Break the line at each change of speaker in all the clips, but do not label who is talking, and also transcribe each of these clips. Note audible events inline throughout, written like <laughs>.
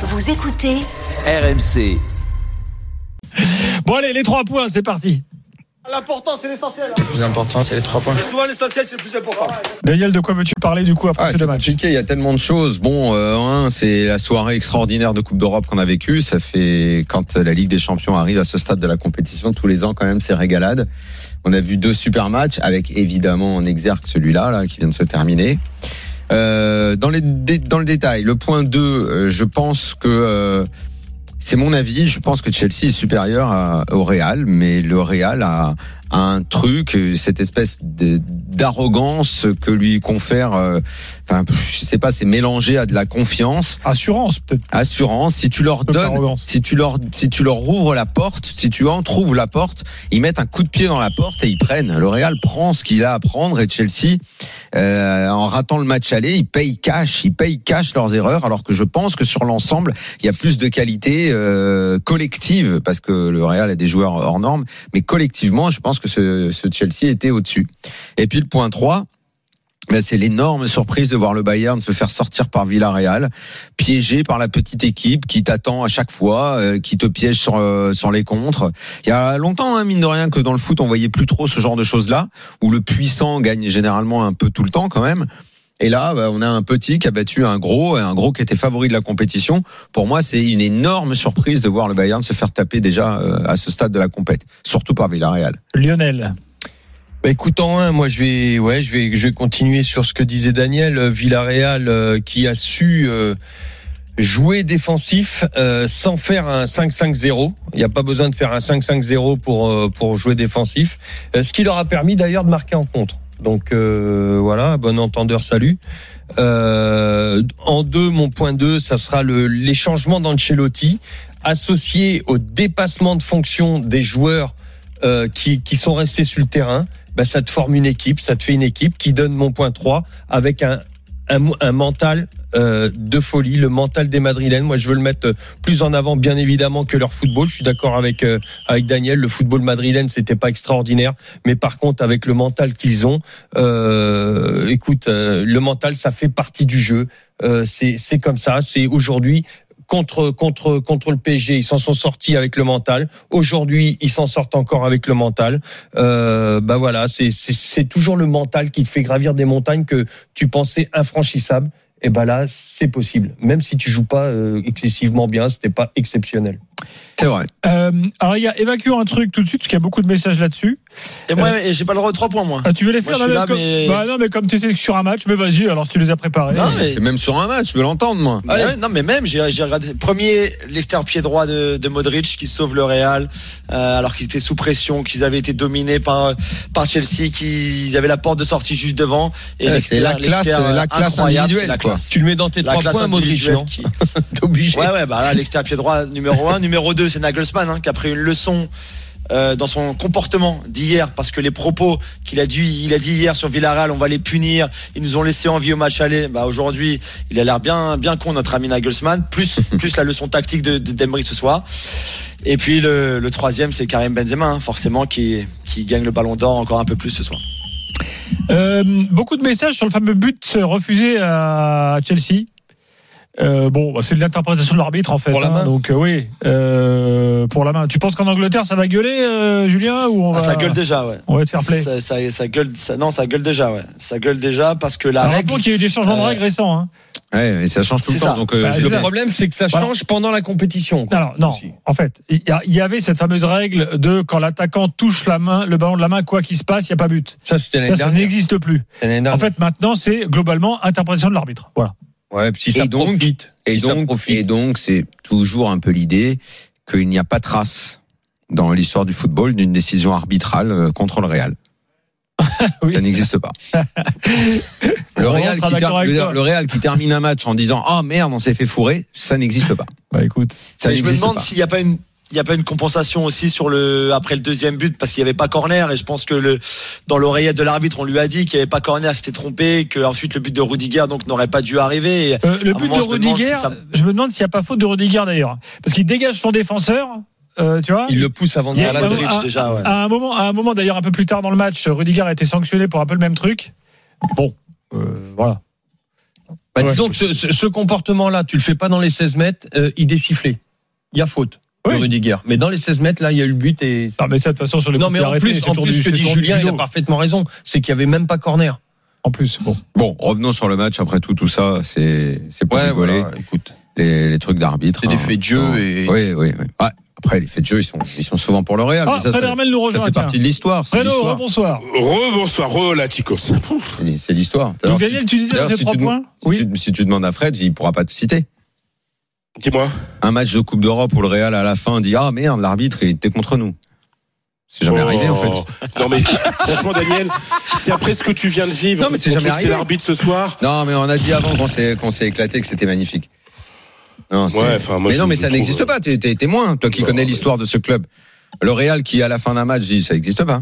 Vous écoutez
RMC.
Bon allez, les trois points, c'est parti.
L'important, c'est l'essentiel.
Le plus important, c'est les trois points.
Souvent, l'essentiel, c'est le plus important.
Daniel, de quoi veux-tu parler du coup après
Ah,
ces deux matchs
compliqué, il y a tellement de choses. Bon, euh, un, c'est la soirée extraordinaire de Coupe d'Europe qu'on a vécue. Ça fait quand la Ligue des Champions arrive à ce stade de la compétition, tous les ans quand même, c'est régalade. On a vu deux super matchs avec évidemment en exergue celui-là là, qui vient de se terminer. Euh, dans, les, dans le détail, le point 2, euh, je pense que euh, c'est mon avis. Je pense que Chelsea est supérieur à- au Real, mais le Real a un truc, cette espèce de- d'arrogance que lui confère. euh, Enfin, je sais pas, c'est mélangé à de la confiance,
Assurance peut-être.
assurance. Si tu leur donnes, si tu leur, si tu leur rouvres la porte, si tu entrouvres la porte, ils mettent un coup de pied dans la porte et ils prennent. Le Real prend ce qu'il a à prendre et Chelsea, euh, en ratant le match aller, ils payent cash, ils payent cash leurs erreurs. Alors que je pense que sur l'ensemble, il y a plus de qualité euh, collective parce que le Real a des joueurs hors normes, mais collectivement, je pense que ce, Chelsea était au-dessus. Et puis le point 3 ben, c'est l'énorme surprise de voir le Bayern se faire sortir par Villarreal, piégé par la petite équipe qui t'attend à chaque fois, euh, qui te piège sur, euh, sur les contres. Il y a longtemps, hein, mine de rien, que dans le foot, on voyait plus trop ce genre de choses-là, où le puissant gagne généralement un peu tout le temps quand même. Et là, ben, on a un petit qui a battu un gros, et un gros qui était favori de la compétition. Pour moi, c'est une énorme surprise de voir le Bayern se faire taper déjà euh, à ce stade de la compète, surtout par Villarreal.
Lionel.
Bah écoute, en un, moi je vais, ouais, je vais, je vais continuer sur ce que disait Daniel euh, Villarreal, euh, qui a su euh, jouer défensif euh, sans faire un 5-5-0. Il n'y a pas besoin de faire un 5-5-0 pour euh, pour jouer défensif. Euh, ce qui leur a permis d'ailleurs de marquer en contre. Donc euh, voilà, bon entendeur, salut. Euh, en deux, mon point 2, ça sera le, les changements d'Ancelotti associés au dépassement de fonction des joueurs euh, qui, qui sont restés sur le terrain. Bah, ça te forme une équipe, ça te fait une équipe qui donne mon point 3 avec un, un, un mental euh, de folie, le mental des Madrilènes. Moi, je veux le mettre plus en avant, bien évidemment, que leur football. Je suis d'accord avec euh, avec Daniel. Le football madrilène, c'était pas extraordinaire, mais par contre, avec le mental qu'ils ont, euh, écoute, euh, le mental, ça fait partie du jeu. Euh, c'est comme ça. C'est aujourd'hui contre contre contre le PSG, ils s'en sont sortis avec le mental. Aujourd'hui, ils s'en sortent encore avec le mental. Euh, bah voilà, c'est c'est toujours le mental qui te fait gravir des montagnes que tu pensais infranchissables. Et ben là, c'est possible. Même si tu joues pas euh, excessivement bien, c'était pas exceptionnel.
C'est vrai.
Euh, alors les gars, évacuons un truc tout de suite parce qu'il y a beaucoup de messages là-dessus.
Et moi, et j'ai pas le droit de 3 points, moi.
Ah, tu veux les
Moi,
faire non,
là,
comme...
mais-
Bah, non, mais comme tu sais que sur un match, mais vas-y. Alors si tu les as préparés.
Non, mais-
C'est même sur un match, je veux l'entendre moi.
Mais ouais, non, mais même, j'ai regardé. Premier, l'extérieur pied droit de, de Modric qui sauve le Real, euh, alors qu'ils étaient sous pression, qu'ils avaient été dominés par, par Chelsea, qu'ils avaient la porte de sortie juste devant. Et
Ouais, c'est la classe- la classe
incroyable,
individuelle,
c'est la classe.
Tu le mets dans tes
La
trois
classe
points, Modric, non
qui-. <laughs> Ouais, ouais, bah là, l'extérieur pied droit, numéro 1. numéro 2, c'est Nagelsmann, hein, qui a pris une leçon euh, dans son comportement d'hier, parce que les propos qu'il a dû, il a dit hier sur Villarreal, on va les punir, ils nous ont laissé envie au match aller. Bah, aujourd'hui, il a l'air bien, bien con, notre ami Nagelsmann, plus, <laughs> plus la leçon tactique de, de Dembry ce soir. Et puis, le, le troisième, c'est Karim Benzema, hein, forcément, qui, qui gagne le ballon d'or encore un peu plus ce soir.
Euh, beaucoup de messages sur le fameux but refusé à Chelsea. Euh, bon, bah, c'est de l'interprétation de l'arbitre en fait.
Pour la
hein,
main.
donc euh, oui, euh, pour la main. Tu penses qu'en Angleterre ça va gueuler, euh, Julien, ou on
Ah,
va,
ça gueule déjà, ouais.
on va te faire play
Ça, ça, ça gueule, ça, non, ça gueule déjà, ouais. Ça gueule déjà parce que la
Alors,
règle.
qu'il y a eu des changements de
Euh,
règles récents. Hein.
Ouais, mais ça change tout le temps. Donc, euh,
Bah,
Le
ça.
problème, c'est que ça
Voilà.
change pendant la compétition. quoi.
Alors non,
Aussi.
en fait, il y avait cette fameuse règle de quand l'attaquant touche la main, le ballon de la main, quoi qu'il se passe, il n'y a pas but.
Ça, c'était l'année
Ça, n'existe plus. En fait, maintenant, c'est globalement interprétation de l'arbitre. Voilà.
Ouais, si ça
Et donc-
profite.
Et
si ça
donc,
profite.
et donc, c'est toujours un peu l'idée qu'il n'y a pas trace dans l'histoire du football d'une décision arbitrale euh, contre le Real. <laughs>
Oui.
Ça n'existe pas. <laughs> Le Real, qui
d'accord
ter-
avec
le-
toi.
le Real qui termine un match en disant ah merde on s'est fait fourrer, ça n'existe pas.
Bah écoute.
Ça
Mais je me
n'existe
demande
pas.
s'il n'y a pas une il n'y a pas une compensation aussi sur le après le deuxième but parce qu'il n'y avait pas corner et je pense que le dans l'oreillette de l'arbitre on lui a dit qu'il n'y avait pas corner qu'il s'était trompé que ensuite le but de Rudiger donc n'aurait pas dû arriver et
Euh, le
À
but
moment,
de
je me demande
Rudiger,
si ça-
je me demande s'il n'y a pas faute de Rudiger d'ailleurs. Parce qu'il dégage son défenseur, euh, tu vois.
Il le pousse avant de
Il y a-
faire la
Modric
ah,
déjà ouais.
À un moment, à un moment d'ailleurs un peu plus tard dans le match, Rudiger a été sanctionné pour un peu le même truc. Bon, euh, voilà.
Bah,
Ouais.
disons que ce, ce- ce comportement-là, tu le fais pas dans les 16 mètres, euh, il est sifflé. Il y a faute.
Oui.
de Rudiger. Mais dans les 16 mètres, là, il y a eu le but et.
Non, mais ça, de toute façon, sur les
Non, mais en plus, en plus,
du-
ce que dit Julien, il a parfaitement raison. C'est qu'il y avait même pas corner.
En plus, bon.
Bon, revenons sur le match. Après tout, tout ça, c'est c'est pour rigoler.
écoute.
Les, les trucs d'arbitre.
C'est des
hein.
faits de jeu et-
Oui, oui, oui. Ouais, après, les faits de jeu, ils sont, ils sont souvent pour le Real.
Ah,
mais ça,
Fred
ça,
Hermel nous
ça
rejoint.
fait
tiens.
partie de l'histoire. L'histoire.
bonsoir.
Re-bonsoir, re la Chicos.
C'est- C'est l'histoire.
Daniel, tu disais ces
si
trois
tu
points
Si,
Oui.
tu, si tu demandes à Fred, il pourra pas te citer.
Dis-moi.
Un match de Coupe d'Europe où le Real à la fin dit ah merde l'arbitre il était contre nous. C'est jamais
Oh.
arrivé en fait.
Non mais franchement Daniel, c'est après ce que tu viens de vivre.
Non, mais c'est jamais arrivé.
C'est l'arbitre ce soir.
Non mais on a dit avant qu'on s'est qu'on s'est éclaté que c'était magnifique. Non,
Ouais, moi
mais non mais ça
trouve-
n'existe pas. T'es t'es témoin toi qui
Non,
connais
mais-
l'histoire de ce club. Le Real qui à la fin d'un match dit ça n'existe pas.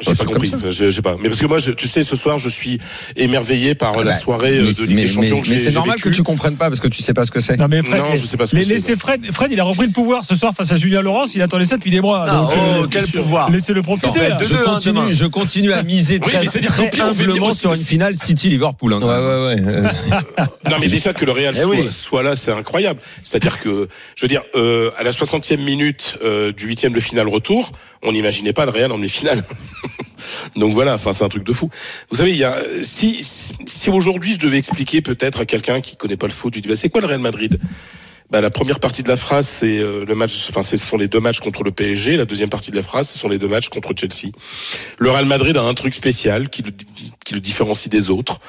J'ai
Oh,
pas compris. Je- J'ai pas. Mais parce que moi, je- tu sais, ce soir, je suis émerveillé par la
Bah,
soirée euh,
mais
de Ligue
mais-
des Champions
mais-
que
mais c'est normal que tu comprennes pas parce que tu sais pas ce que c'est.
Non, mais Fred,
Non, je sais pas ce que c'est.
Fred, Fred, il a repris le pouvoir ce soir face à Julien Laurence. Il attendait ça depuis des mois.
Ah,
donc,
oh,
euh,
quel pouvoir.
Laissez-le profiter.
Non,
Je
deux, hein,
continue,
demain.
je continue à miser
Oui,
très,
c'est-à-dire
très
pire,
humblement sur une finale City Liverpool. hein,
Ouais, ouais, ouais. <laughs>
Non, mais déjà que le Real
Eh
soit,
oui.
soit là, c'est incroyable. C'est-à-dire que, je veux dire, euh, à la 60e minute euh, du huitième de finale retour, on n'imaginait pas le Real en demi-finale. Donc voilà, enfin c'est un truc de fou. Vous savez, il y a si si, aujourd'hui je devais expliquer peut-être à quelqu'un qui connaît pas le foot, lui dis bah, c'est quoi le Real Madrid? Bah, la première partie de la phrase, c'est euh, le match. Enfin, ce sont les deux matchs contre le PSG. La deuxième partie de la phrase, ce sont les deux matchs contre Chelsea. Le Real Madrid a un truc spécial qui le, qui le différencie des autres.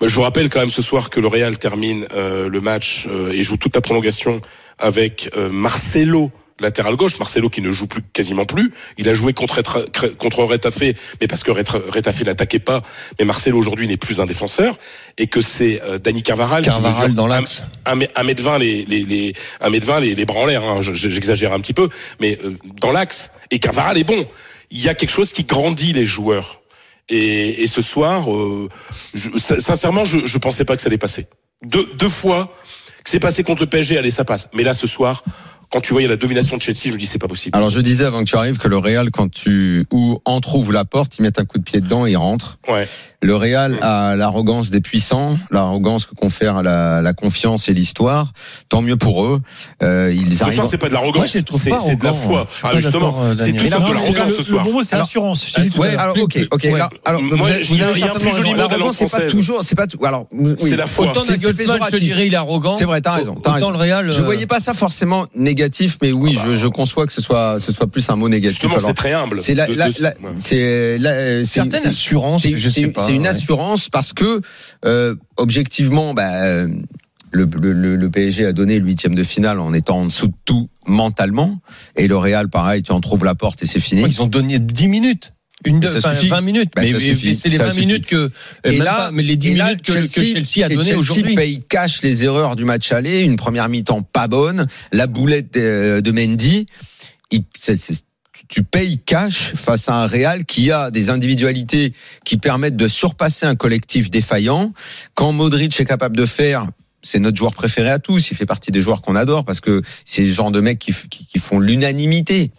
Bah, je vous rappelle quand même ce soir que le Real termine euh, le match euh, et joue toute la prolongation avec euh, Marcelo latéral gauche, Marcelo qui ne joue plus quasiment plus. Il a joué contre contre Retafe, mais parce que Retafe n'attaquait pas. Mais Marcelo aujourd'hui n'est plus un défenseur et que c'est euh, Dani Carvaral, qui
Carvaral dans l'axe.
un mè- un mètre vingt les les les un mètre vingt les, les bras en l'air. Hein, Je- j'exagère un petit peu, mais euh, dans l'axe. Et Carvaral est bon. Il y a quelque chose qui grandit les joueurs. Et, et ce soir, euh, je, sin- sincèrement, je je pensais pas que ça allait passer. Deux deux fois que c'est passé contre le PSG, allez ça passe. Mais là ce soir, quand tu voyais la domination de Chelsea, je me dis c'est pas possible.
Alors je disais avant que tu arrives que le Real quand tu ou entrouvre la porte, ils mettent un coup de pied dedans et ils rentrent.
Ouais.
Le Real a l'arrogance des puissants, l'arrogance que confère la, la confiance et l'histoire. Tant mieux pour eux. Euh, ils
Ce
arrivent.
soir, c'est pas de l'arrogance, c'est de la foi. Ah, justement,
euh,
c'est tout sauf de l'arrogance
le-
ce
Le
soir.
bon mot, c'est
Alors-
assurance. Je t'ai dit tout à
Ouais,
l'heure.
alors ok, ok.
Ouais.
Alors,
Moi, il y a un plus joli mot de la
c'est pas toujours, c'est pas tout. Alors, oui,
C'est la foi.
Autant
C'est-
je dirais, il est arrogant.
C'est vrai, t'as raison.
Autant le Real.
Je
euh,
voyais pas ça forcément négatif, mais oui, je, je conçois que ce soit, ce soit plus un mot négatif.
Justement, c'est très humble.
c'est la, c'est la- c'est-
certaines assurances, je sais pas.
C'est une assurance parce que euh, objectivement, bah, euh, le, le, le- le PSG a donné le huitième de finale en étant en dessous de tout mentalement, et le Real, pareil, tu en trouves la porte et c'est fini.
Ils ont donné 10 minutes. Une de,
Ça
enfin,
suffit.
20 minutes.
Bah,
mais c'est les
Ça
20
suffit.
minutes que.
Et
même
là-
pas, mais les 10
et là,
minutes que, que Chelsea a
et
donné aujourd'hui.
paye cash les erreurs du match aller, une première mi-temps pas bonne, la boulette de, de Mendy. Il- tu payes cash face à un Real qui a des individualités qui permettent de surpasser un collectif défaillant. Quand Modric est capable de faire, c'est notre joueur préféré à tous. Il fait partie des joueurs qu'on adore parce que c'est le genre de mecs qui, qui, qui font l'unanimité.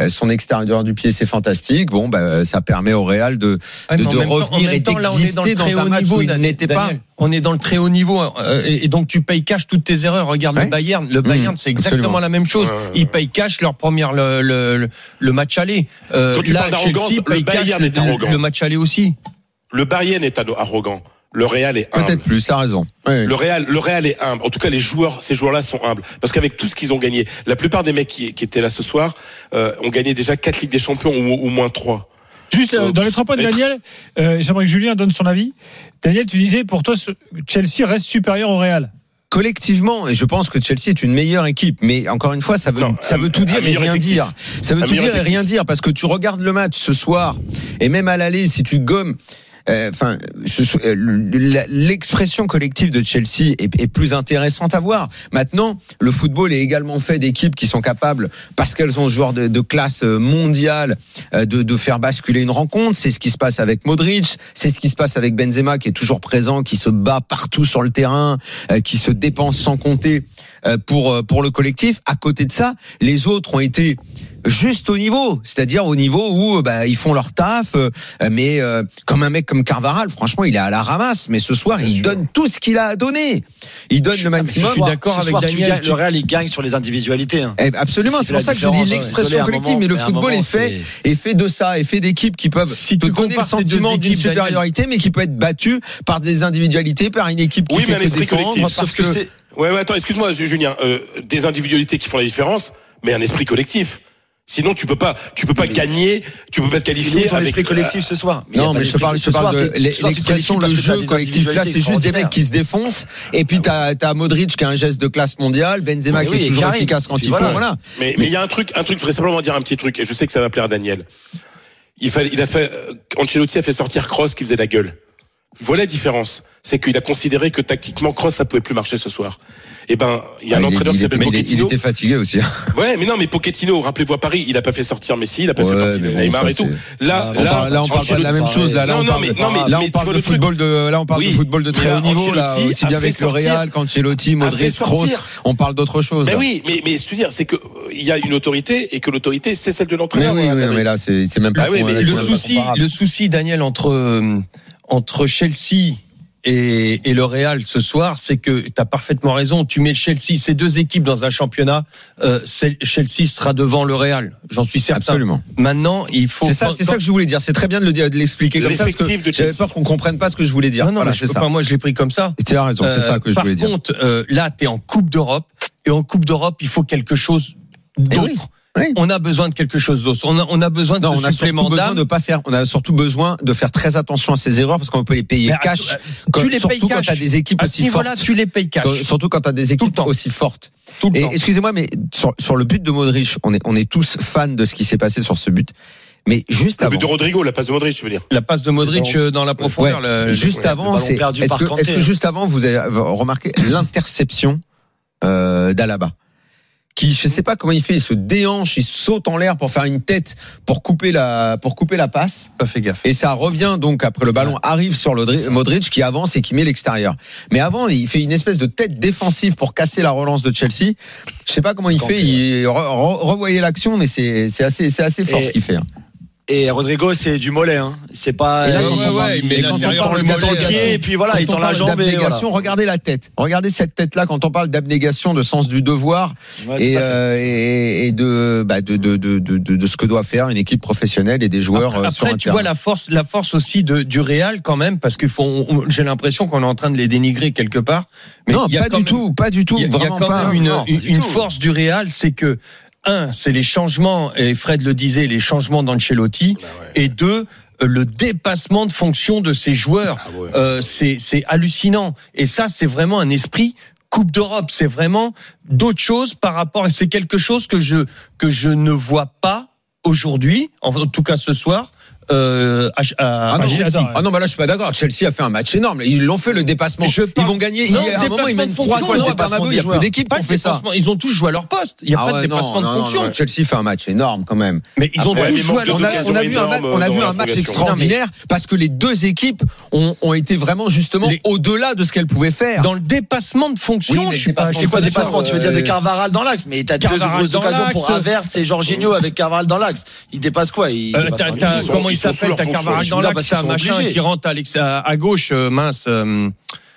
Euh, Son extérieur du pied, c'est fantastique. Bon, bah, ça permet au Real de,
Ouais,
de- de
temps-
revenir
même
et
temps, là, on est dans le
d'exister
très
dans un
haut
match
niveau,
où il n'était pas.
On est dans le très haut niveau euh, et et donc tu payes cash toutes tes erreurs. Regarde
Ouais.
le Bayern, le Bayern c'est exactement
absolument.
la même chose. Ils payent cash leur première le, le, le- match aller. Euh,
Quand tu
là,
parles d'arrogance, le
cash
Bayern est
le-
arrogant.
Le match aller aussi.
Le Bayern est arrogant. Le Real est humble.
Peut-être plus, ça a raison. Oui.
Le Real, le Real est humble. En tout cas, les joueurs, ces joueurs-là sont humbles parce qu'avec tout ce qu'ils ont gagné, la plupart des mecs qui, qui étaient là ce soir euh, ont gagné déjà quatre ligues des champions ou au moins trois.
Juste euh, dans les trois points de Daniel, euh, j'aimerais que Julien donne son avis. Daniel, tu disais pour toi, Chelsea reste supérieur au Real.
Collectivement, et je pense que Chelsea est une meilleure équipe, mais encore une fois, ça veut,
Non,
ça
un-
veut tout dire et rien
effectif.
dire. Ça veut
Un
tout dire et rien dire parce que tu regardes le match ce soir et même à l'aller, si tu gommes. Enfin, euh, l'expression collective de Chelsea est, plus intéressante à voir. Maintenant, le football est également fait d'équipes qui sont capables, parce qu'elles ont ce joueur de, classe euh, mondiale, euh, de, de faire basculer une rencontre. C'est ce qui se passe avec Modric, c'est ce qui se passe avec Benzema qui est toujours présent, qui se bat partout sur le terrain, qui se dépense sans compter pour euh, pour le collectif. À côté de ça, les autres ont été juste au niveau, c'est-à-dire au niveau où bah, ils font leur taf, euh, mais euh, comme un mec comme Carvaral, franchement, il est à la ramasse, mais ce soir,
Bien
il
sûr.
donne tout ce qu'il a à donner. Il donne
Je-
le
ah,
maximum.
ce soir-
d'accord avec
soir,
Daniel,
gagnes-
tu-
Le Real, il gagne sur les individualités. hein.
Eh, absolument,
C'est
c'est pour ça que je dis l'expression
un
collective,
moment,
mais le football
moment,
est fait
c'est-
est fait de ça, est fait d'équipes qui peuvent
Si
te
tu
donner le
compares ces deux
sentiment d'une
Daniel.
supériorité, mais qui peut être battue par des individualités, par une équipe qui
Oui,
fait
mais
que défendre,
collectif.
parce
Sauf que c'est.
Ouais, ouais, attends, excuse-moi, Julien. Euh, des individualités qui font la différence, mais un esprit collectif. Sinon, tu peux pas, tu peux pas
Mais-
gagner, tu peux pas te qualifier avec
esprit collectif ce soir
Non, mais je te parle, je parle de l'expression, le jeu collectif. Là, c'est juste des mecs qui se défoncent. Et puis, t'as, t'as Modric qui a un geste de classe mondiale, Benzema
Oui,
qui
oui,
est toujours efficace quand
Puis
il faut.
voilà.
Mais mais il y a un truc, un truc. Je voudrais simplement dire un petit truc, et je sais que ça va plaire à Daniel. Il fallait, il a fait, euh, Ancelotti a fait sortir Cross qui faisait la gueule. Voilà la différence. C'est qu'il a considéré que tactiquement Cross ça pouvait plus marcher ce soir. Et ben, il y a un
Ah, est-
entraîneur qui s'appelle Pochettino.
Il était fatigué aussi. hein. <laughs>
Ouais, mais non, mais Pochettino, rappelez-vous à Paris, il a pas fait sortir Messi, il a pas fait
Ouais,
partie de Neymar et tout. Là,
Ah,
là,
là, on parle pas de la même chose. Là, là,
Non,
on
non,
parle
mais- non, mais-
là, on parle de football de, là, on parle
Oui.
de football de très haut
là,
niveau, là, aussi bien
fait
avec le Real, Ancelotti,
a fait
Modric, Kroos. On parle d'autre chose.
Mais
là.
oui, mais, mais ce dire, c'est que euh, il y a une autorité et que l'autorité, c'est celle de l'entraîneur.
oui,
hein,
mais là, c'est même pas.
Bah
là,
le
souci, le souci, Daniel, entre euh, entre Chelsea et, et le Real ce soir, c'est que tu as parfaitement raison. Tu mets Chelsea, ces deux équipes dans un championnat, euh, Chelsea sera devant le Real. J'en suis certain.
Absolument.
Maintenant, il faut.
C'est ça, c'est ça que je voulais dire. C'est très bien de le dire- de l'expliquer comme ça. parce que
L'effectif de
J'avais
Chelsea.
peur qu'on comprenne pas ce que je voulais dire.
Non, non,
Voilà, c'est ça.
pas. Moi, je l'ai pris comme ça.
Tu as raison, c'est ça que je
Euh,
voulais dire.
Par contre, euh, là, tu es en Coupe d'Europe. Et en Coupe d'Europe, il faut quelque chose
Eh oui,
d'autre.
Oui.
On a besoin de quelque chose d'autre. On a, on a besoin de
Non,
ce
on a surtout
supplément
besoin
d'âme.
de pas faire. On a surtout besoin de faire très attention à ces erreurs parce qu'on peut les payer
Mais
cash.
att-
quand-
tu les payes
surtout quand
cash.
tu as des équipes
À ce
aussi fortes.
tu les payes cash.
Quand- surtout quand tu as des
Tout le
équipes
temps.
aussi fortes.
Tout le
Et
temps.
excusez-moi, mais sur, sur le but de Modric, on est, on est tous fans de ce qui s'est passé sur ce but. Mais juste
Le
avant,
but de Rodrigo, la passe de Modric, je veux dire.
La passe de Modric euh, dans la profondeur.
Ouais,
le-
juste
ouais,
avant, c'est est-ce que, juste avant vous avez remarqué l'interception euh, d'Alaba? Qui je sais pas comment il fait, il se déhanche, il saute en l'air pour faire une tête pour couper la pour couper la passe
Pas fait gaffe.
et ça revient donc après le ballon arrive sur le. Modric qui avance et qui met l'extérieur. Mais avant il fait une espèce de tête défensive pour casser la relance de Chelsea. Je sais pas comment il fait, il re- re- revoyez l'action mais c'est c'est assez c'est assez fort
Et-
ce qu'il fait.
Et Rodrigo, c'est du mollet. Hein. C'est pas.
Et là, on
il-
mais
il- quand on parle mettre
mollet,
le pied, et puis voilà, il tend la jambe et voilà.
d'abnégation, regardez la tête. Regardez cette tête-là quand on parle d'abnégation, de sens du devoir
Ouais,
et, euh, de, bah, de, de, de, de, de- de ce que doit faire une équipe professionnelle et des joueurs
Après,
euh, sur
après,
un
tu
terrain.
vois la force, la force aussi de, du Real quand même, parce que faut, j'ai l'impression qu'on est en train de les dénigrer quelque part. Mais
non,
il y a
pas du
même-
tout, pas du tout,
Il y a, y quand
pas.
même une,
non,
une, force du Real, c'est que un, c'est les changements et Fred le disait, les changements d'Ancelotti, et deux, euh, le dépassement de fonction de ces joueurs.
Ah ouais.
Euh, c'est c'est hallucinant. Et ça, c'est vraiment un esprit Coupe d'Europe. C'est vraiment d'autres choses par rapport. Et c'est quelque chose que je que je ne vois pas aujourd'hui, en tout cas ce soir. Euh, à, à-
Ah non,
à Chelsea.
ah non, bah là je suis pas d'accord. Chelsea a fait un match énorme. Ils l'ont fait le dépassement.
Je
Ils vont gagner.
Non,
il y a un moment ils mènent
de
3
fonction,
0
le
dépassement.
Il y a d'équipes
Pas
qui fait ça.
Ils ont tous joué à leur poste. Il n'y a
Ah
pas
ouais,
de
non,
de fonction.
non, Chelsea fait un match énorme quand même.
Mais ils ont
Après,
tous joué
on a,
poste.
on a vu un
énorme
match, on a vu un match extraordinaire parce que les deux équipes ont, ont été vraiment justement
Les-
au-delà de ce qu'elles pouvaient faire.
Dans le dépassement de fonction,
Oui,
je suis pas.
dépassement
C'est quoi dépassement Tu veux dire de Carvaral dans l'axe Mais t'as deux occasions pour. Havertz et Jorginho avec Carvaral dans l'axe. Il dépasse quoi?
Euh,
sous
s'appelle T'as
Ils
dans l'axe, machin qui rentre à, à, gauche, euh, mince.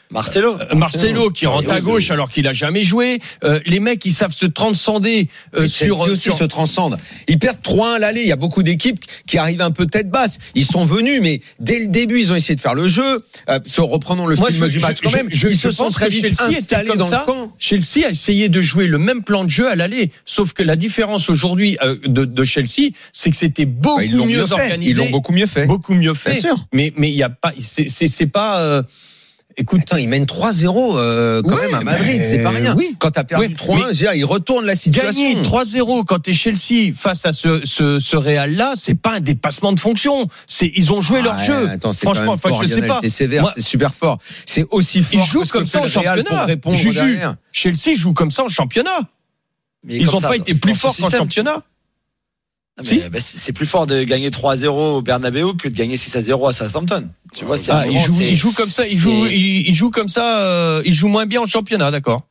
Euh,
Marcelo.
euh, Marcelo qui rentre à gauche alors qu'il a jamais joué. Euh, les mecs, ils savent se transcender euh, sur,
aussi
sur
se transcende. Ils perdent 3-1 à l'aller. Il y a beaucoup d'équipes qui arrivent un peu tête basse. Ils sont venus, mais dès le début, ils ont essayé de faire le jeu. Euh, se reprenons le
Moi,
film
je-
du match
je-
quand même.
je-
ils
je
se sont très
que
vite
Chelsea
installés dans
ça.
le camp.
Chelsea a essayé de jouer le même plan de jeu à l'aller, sauf que la différence aujourd'hui euh, de, de Chelsea, c'est que c'était beaucoup
Bah,
mieux,
mieux fait.
organisé,
Ils l'ont beaucoup mieux fait.
beaucoup mieux
Bien
fait.
sûr.
Mais mais il y a pas, c'est c'est c'est pas. Écoute,
Attends, ils mènent 3-0 euh, quand même à Madrid, c'est pas rien.
oui.
Quand t'as perdu
Oui,
3-1, je veux dire, ils retournent la situation.
Gagner 3-0 quand t'es Chelsea face à ce, ce, ce Real-là, c'est pas un dépassement de fonction. C'est, ils ont joué leur
Ouais,
jeu.
attends, c'est
Franchement, enfin,
fort,
je sais pas.
T'es sévère, c'est super fort. C'est aussi fort.
Ils jouent
que
comme
que
ça en
Real
championnat. Juju. Chelsea joue comme ça en championnat.
Mais
Ils
comme
ont
ça,
pas été
c'est
plus forts qu'en championnat.
Mais,
Si.
bah, c'est plus fort de gagner 3-0 au Bernabeu que de gagner 6-0 à Southampton. Tu vois,
Ah, jouent,
c'est-
ils jouent comme ça. Jouent, ils, ils jouent comme ça. euh, ils jouent moins bien en championnat, d'accord.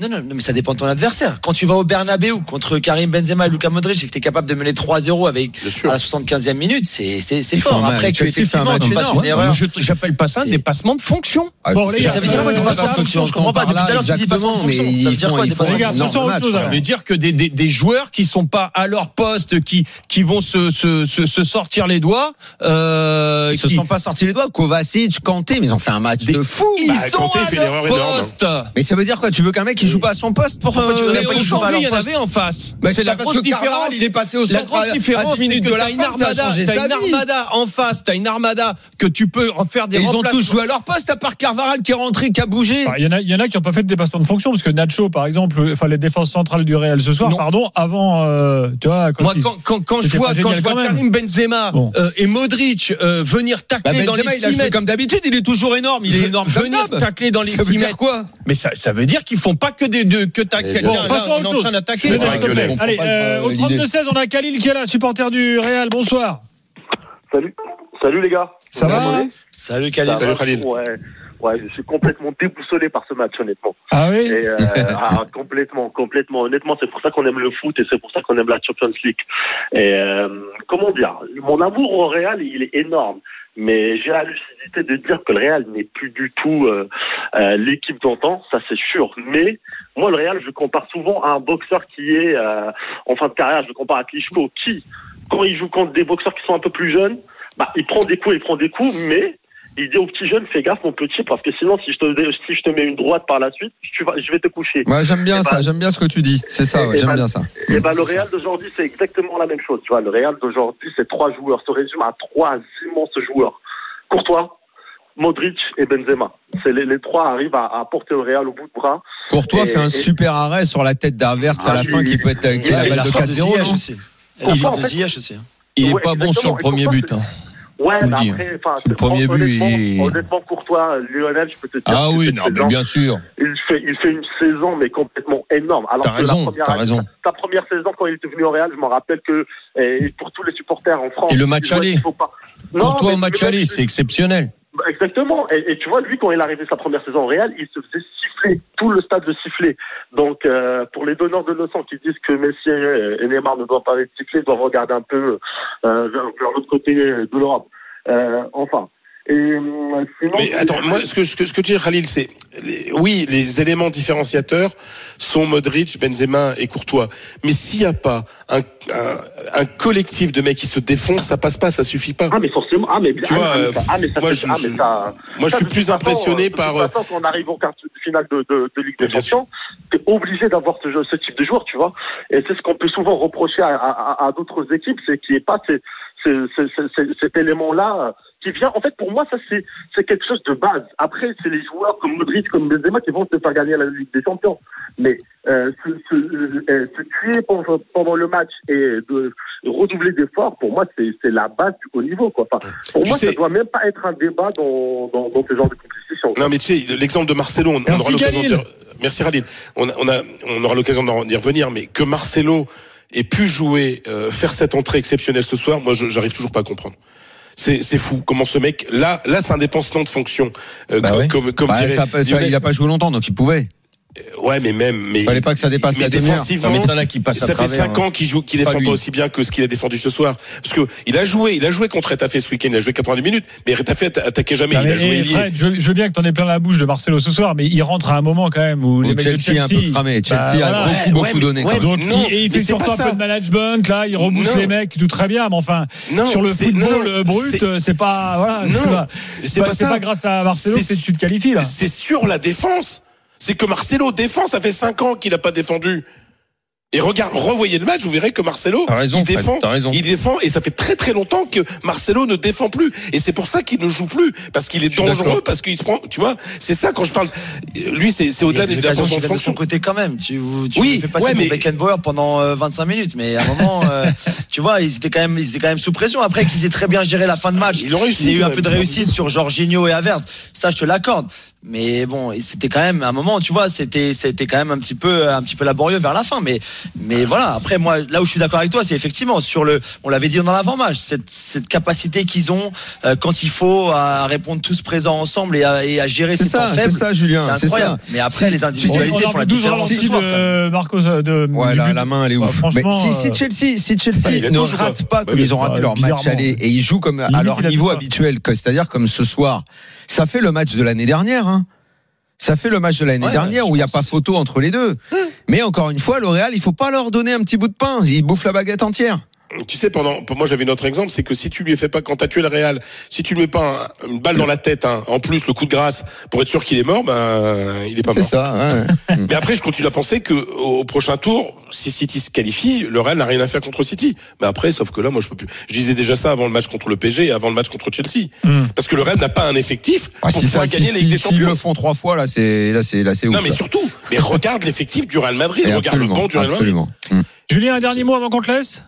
Non, non, non, mais ça dépend de ton adversaire. Quand tu vas au Bernabeu contre Karim Benzema et Luka Modric et que tu es capable de mener 3-0 avec à la 75e minute, c'est fort. Après que effectivement tu fasses une erreur.
Je- J'appelle pas ça un dépassement de fonction.
Ah,
Bon, les
je-
gars,
Ça veut dire quoi, dépassement de fonction Je comprends pas. Depuis tout à l'heure, tu dis dépassement de fonction. Ça veut dire quoi, dépassement de
autre chose.
Ça veut dire que des, des, des joueurs qui sont pas à leur poste, qui qui vont se se, se, se sortir les doigts, euh,
Ils se
qui-
sont pas sortis les doigts. Kovacic, Kanté, mais ils ont fait un match de fou.
ils
Bah,
sont
Kanté
à leur
erreur énorme.
poste.
Mais ça veut dire quoi? Tu veux qu'un mec qui joue pas à son poste pour
Pourquoi tu
euh,
voudrais
Mais
pas à
aujourd'hui, il y en avait en face.
Bah,
c'est la grosse différence.
il est passé au
La
centre
grosse
à- à
différence,
10
c'est
minutes
que
de la
t'as une armada, t'as une armada en face, t'as une armada que tu peux en faire des
Et ils ont tous joué à leur poste à part Carvaral qui est rentré, qui a bougé.
Enfin, Il y en a, il y en a qui n'ont pas fait de dépassement de fonction parce que Nacho, par exemple, enfin les défenses centrales du Real ce soir,
Non.
pardon, avant, euh, tu vois, quand
Moi,
ils-
quand, quand, quand je vois, quand je vois. Karim Benzema euh, et Modric euh, venir
Bah,
tacler dans les
Benzema, il a
6
joué
mètres,
comme d'habitude, il est toujours énorme. Il est énorme
venir tacler dans les
Ça veut
6
dire
mètres.
quoi?
Mais ça, ça veut dire qu'ils font pas que des deux, que t'as quelqu'un en
chose.
train d'attaquer.
Allez, euh,
euh,
au
l'idée.
32-16, on a Khalil qui est là, supporter du Real. Bonsoir.
Salut, salut les gars.
Ça va
Salut Khalil.
Salut, Khalil.
Ouais, ouais, je suis complètement déboussolé par ce match, honnêtement.
Ah oui
Et, euh, <laughs> ah, complètement, complètement. Honnêtement, c'est pour ça qu'on aime le foot et c'est pour ça qu'on aime la Champions League. Et euh, comment dire, mon amour au Real, il est énorme. Mais j'ai la lucidité de dire que le Real n'est plus du tout euh, euh, l'équipe d'antan, ça c'est sûr. Mais moi, le Real, je compare souvent à un boxeur qui est euh, en fin de carrière. Je compare à Klitschko, qui, quand il joue contre des boxeurs qui sont un peu plus jeunes, bah, il prend des coups, il prend des coups, mais il dit aux petits jeunes, fais gaffe mon petit, parce que sinon, si je te, si je te mets une droite par la suite, tu vas, je vais te coucher.
Moi, j'aime bien ça.
ben-
J'aime bien ce que tu dis. C'est ça. Ouais, J'aime
ben-
bien ça.
Et ben, le
c'est
Real d'aujourd'hui, c'est exactement la même chose. Tu vois, le Real d'aujourd'hui, c'est trois joueurs, se résume à trois immenses joueurs. Courtois, Modric et Benzema. C'est les, les trois arrivent à, à porter le Real au bout de bras.
Courtois
Et-
fait un
et-
super arrêt sur la tête d'Avertz à
Ah,
la
oui,
fin qui peut être euh, qui
Il a
la balle de
frappe de
4-0.
Ziyech
non
aussi. Il
Pourquoi,
est
en
de
fait
Ziyech aussi. hein.
Il est
Ouais,
pas bon sur le premier but. hein.
Ouais,
Je vous
mais
le dis.
après, enfin,
Le premier but,
honnêtement,
il-
honnêtement, Courtois, Lionel, je peux te dire.
Ah oui, non, mais bien sûr.
il fait, il fait une saison, mais complètement énorme. Alors
T'as raison,
la première,
t'as raison.
Sa première saison, quand il était venu au Real, je m'en rappelle que, et pour tous les supporters en France.
Et le match aller. Courtois au match aller, c'est exceptionnel.
Exactement. Et, et tu vois, lui, quand il est arrivé sa première saison au Real, il se faisait siffler. Tout le stade le sifflait. Donc, euh, pour les donneurs de leçons qui disent que Messi et Neymar ne doivent pas être sifflés, doivent regarder un peu euh, vers, vers l'autre côté de l'Europe. Euh, enfin. Et euh, sinon,
Mais attends, moi, ce que, ce que, ce que tu dis, Khalil, c'est, oui, les éléments différenciateurs sont Modric, Benzema et Courtois. Mais s'il n'y a pas un, un, un collectif de mecs qui se défoncent, ça passe pas, ça suffit pas.
Ah, mais forcément. Ah, mais.
Tu
ah,
vois,
mais ça- ah, mais ça,
moi, je-
ah, mais ça-
Moi, je
ça,
suis
de
plus
façon,
impressionné
de
par.
toute
euh,
façon, quand on arrive au quart de finale de, de, de Ligue des. Champions, t'es obligé d'avoir ce, ce type de joueur, tu vois. Et c'est ce qu'on peut souvent reprocher à, à, à d'autres équipes, c'est qu'il n'y ait pas ces- ces- ces- ces- cet élément-là euh, qui vient. En fait, pour moi, ça c'est c'est quelque chose de base. Après, c'est les joueurs comme Modric, comme Benzema qui vont te faire gagner la Ligue des Champions. Mais euh, se, se, euh, se tuer pendant, pendant le match et de redoubler d'efforts, pour moi, c'est c'est la base du haut niveau. Quoi. Enfin, pour
Tu
moi,
sais-
ça doit même pas être un débat dans, dans, dans ce genre de compétition.
Non, mais tu sais, l'exemple de Marcelo, on,
Merci,
aura l'occasion de Merci Khalil. On, a, on, a, on aura l'occasion d'en- d'y revenir, mais que Marcelo ait pu jouer, euh, faire cette entrée exceptionnelle ce soir, moi, j'arrive toujours pas à comprendre. C'est c'est fou. Comment ce mec, là, là, c'est un dépassement de fonction. Euh,
Bah
comme, comme, comme
Bah,
dirait
ça, ça, il a pas joué longtemps, donc il pouvait.
Ouais, mais même, mais.
Fallait pas que ça dépasse
mais
la
défensivement,
Non, mais t'en as qui passent à
ça fait
travers,
5
hein.
ans qu'il joue, qu'il défend pas aussi bien que ce qu'il a défendu ce soir. Parce que il a joué, il a joué contre Retafe ce week-end, il a joué 90 minutes, mais Retafe atta- attaquait jamais,
Non,
il a joué
eh. Fred, je, je veux bien que t'en aies plein la bouche de Marcelo ce soir, mais il rentre à un moment quand même où les mecs de
Chelsea est un peu cramé. Chelsea a beaucoup,
Ouais,
beaucoup
mais-
donné.
ouais,
quand même.
Donc,
Non,
il, il
mais
fait surtout un peu de management, là, il rebousse
Non.
les mecs, tout très bien, mais enfin,
Non,
sur le
c'est-
football euh, brut,
c'est-
euh, pas, voilà,
non,
c'est pas,
pas
grâce à Marcelo
C'est-
que tu te qualifies, là.
C'est sur la défense. C'est que Marcelo défend, ça fait 5 ans qu'il n'a pas défendu. Et regarde, revoyez le match, vous verrez que Marcelo,
raison,
il défend, il défend, et ça fait très très longtemps que Marcelo ne défend plus. Et c'est pour ça qu'il ne joue plus, parce qu'il est dangereux, parce qu'il se prend, tu vois, c'est ça quand je parle. Lui, c'est au-delà des de
de son côté quand même. Tu, tu
Oui,
fais passer
ouais,
pour
mais-
Beckenbauer pendant euh, 25 minutes, mais à un moment, euh, <laughs> tu vois, ils étaient quand même, ils étaient quand même sous pression. Après qu'ils aient très bien géré la fin de match,
Ils ont réussi,
il y a eu un peu de réussite sur Jorginho et Havertz. Ça, je te l'accorde. Mais bon, c'était quand même à un moment, tu vois, c'était c'était quand même un petit peu un petit peu laborieux vers la fin. Mais mais voilà. Après, moi, là où je suis d'accord avec toi, c'est effectivement sur le, on l'avait dit dans l'avant-match, cette cette capacité qu'ils ont euh, quand il faut à répondre tous présents ensemble et à, et à gérer
C'est
ces temps
ça, c'est
faibles.
ça, Julien.
C'est
C'est ça.
incroyable. Mais après, les individualités
On
font
a
la
12
différence même.
de Marcos euh, de.
Ouais,
du
la, main, elle est
Ouais,
ouf.
Mais
franchement,
si, si
euh,
Chelsea, si Chelsea
il a
ne rate pas comme ils ont raté leur match aller et ils jouent comme à leur niveau habituel, c'est-à-dire comme ce soir, ça fait le match de l'année dernière. Ça fait le match de l'année
Ouais,
dernière où il n'y a pas photo entre les deux. Mais encore une fois, L'Oréal, il faut pas leur donner un petit bout de pain. Ils bouffent la baguette entière.
Tu sais, pendant, pour moi, j'avais notre exemple, c'est que si tu lui fais pas, quand t'as tué le Real, si tu lui mets pas un- une balle dans la tête, hein, en plus le coup de grâce, pour être sûr qu'il est mort, ben, il est pas
C'est
mort.
ça. ouais. <laughs>
Mais après, je continue à penser que au prochain tour, si City se qualifie, le Real n'a rien à faire contre City. Mais après, sauf que là, moi, je peux plus. Je disais déjà ça avant le match contre le PSG et avant le match contre Chelsea.
Hmm.
Parce que le Real n'a pas un effectif
Ah,
pour
si
pouvoir
ça,
gagner
si,
la Ligue des
si-
Champions.
le font trois fois, là, c'est là, c'est là, c'est ouf.
Non, mais
ça.
surtout, mais regarde l'effectif du Real Madrid, <laughs>
Et
regarde le banc du Real Madrid.
absolument. Mm.
Julien, un dernier mot avant qu'on te laisse?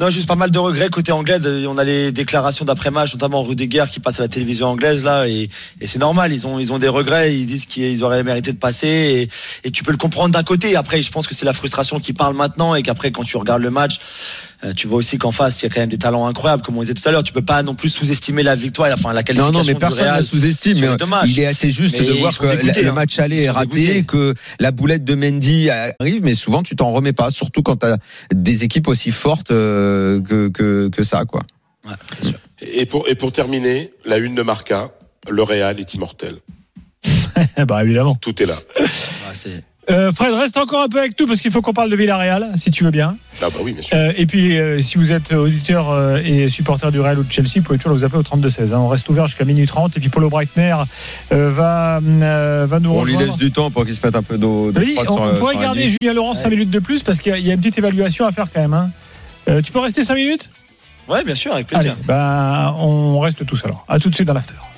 Non, juste pas mal de regrets côté anglais. On a les déclarations d'après-match, notamment Rudiger qui passe à la télévision anglaise là, et, c'est normal. Ils ont ils ont des regrets. Ils disent qu'ils auraient mérité de passer, et, et tu peux le comprendre d'un côté. Après, je pense que c'est la frustration qui parle maintenant, et qu'après, quand tu regardes le match, tu vois aussi qu'en face, il y a quand même des talents incroyables, comme on disait tout à l'heure. Tu peux pas non plus sous-estimer la victoire, enfin la
Non,
qualification
non, mais
du
personne ne sous-estime. Mais il est assez juste
Mais
de voir que
dégoûtés,
le
hein.
match aller est raté,
dégoûtés.
que la boulette de Mendy arrive, mais souvent tu t'en remets pas, surtout quand tu as des équipes aussi fortes euh, que, que, que ça, quoi.
Ouais, c'est sûr.
Et pour, et pour terminer, la une de Marca, le Real est immortel. <laughs>
Bah évidemment.
Tout est là.
Ouais, c'est-
Euh, Fred, reste encore un peu avec nous parce qu'il faut qu'on parle de Villarreal, si tu veux bien.
Ah bah oui, bien sûr.
Euh, et puis, euh, si vous êtes auditeur euh, et supporter du Real ou de Chelsea, vous pouvez toujours nous appeler au 32-16. hein. On reste ouvert jusqu'à minuit 30. Et puis, Paulo Breitner euh, va, euh, va nous
On lui
rejoindre.
laisse du temps pour qu'il se mette un peu d'eau de
Oui, on, on pourrait garder. Julien Laurent 5
Ouais.
minutes de plus parce qu'il y, a- il y a une petite évaluation à faire quand même. hein. Euh, tu peux rester 5 minutes?
Ouais, bien sûr, avec
Allez,
plaisir.
bah, on reste tous alors. À tout de suite dans l'after.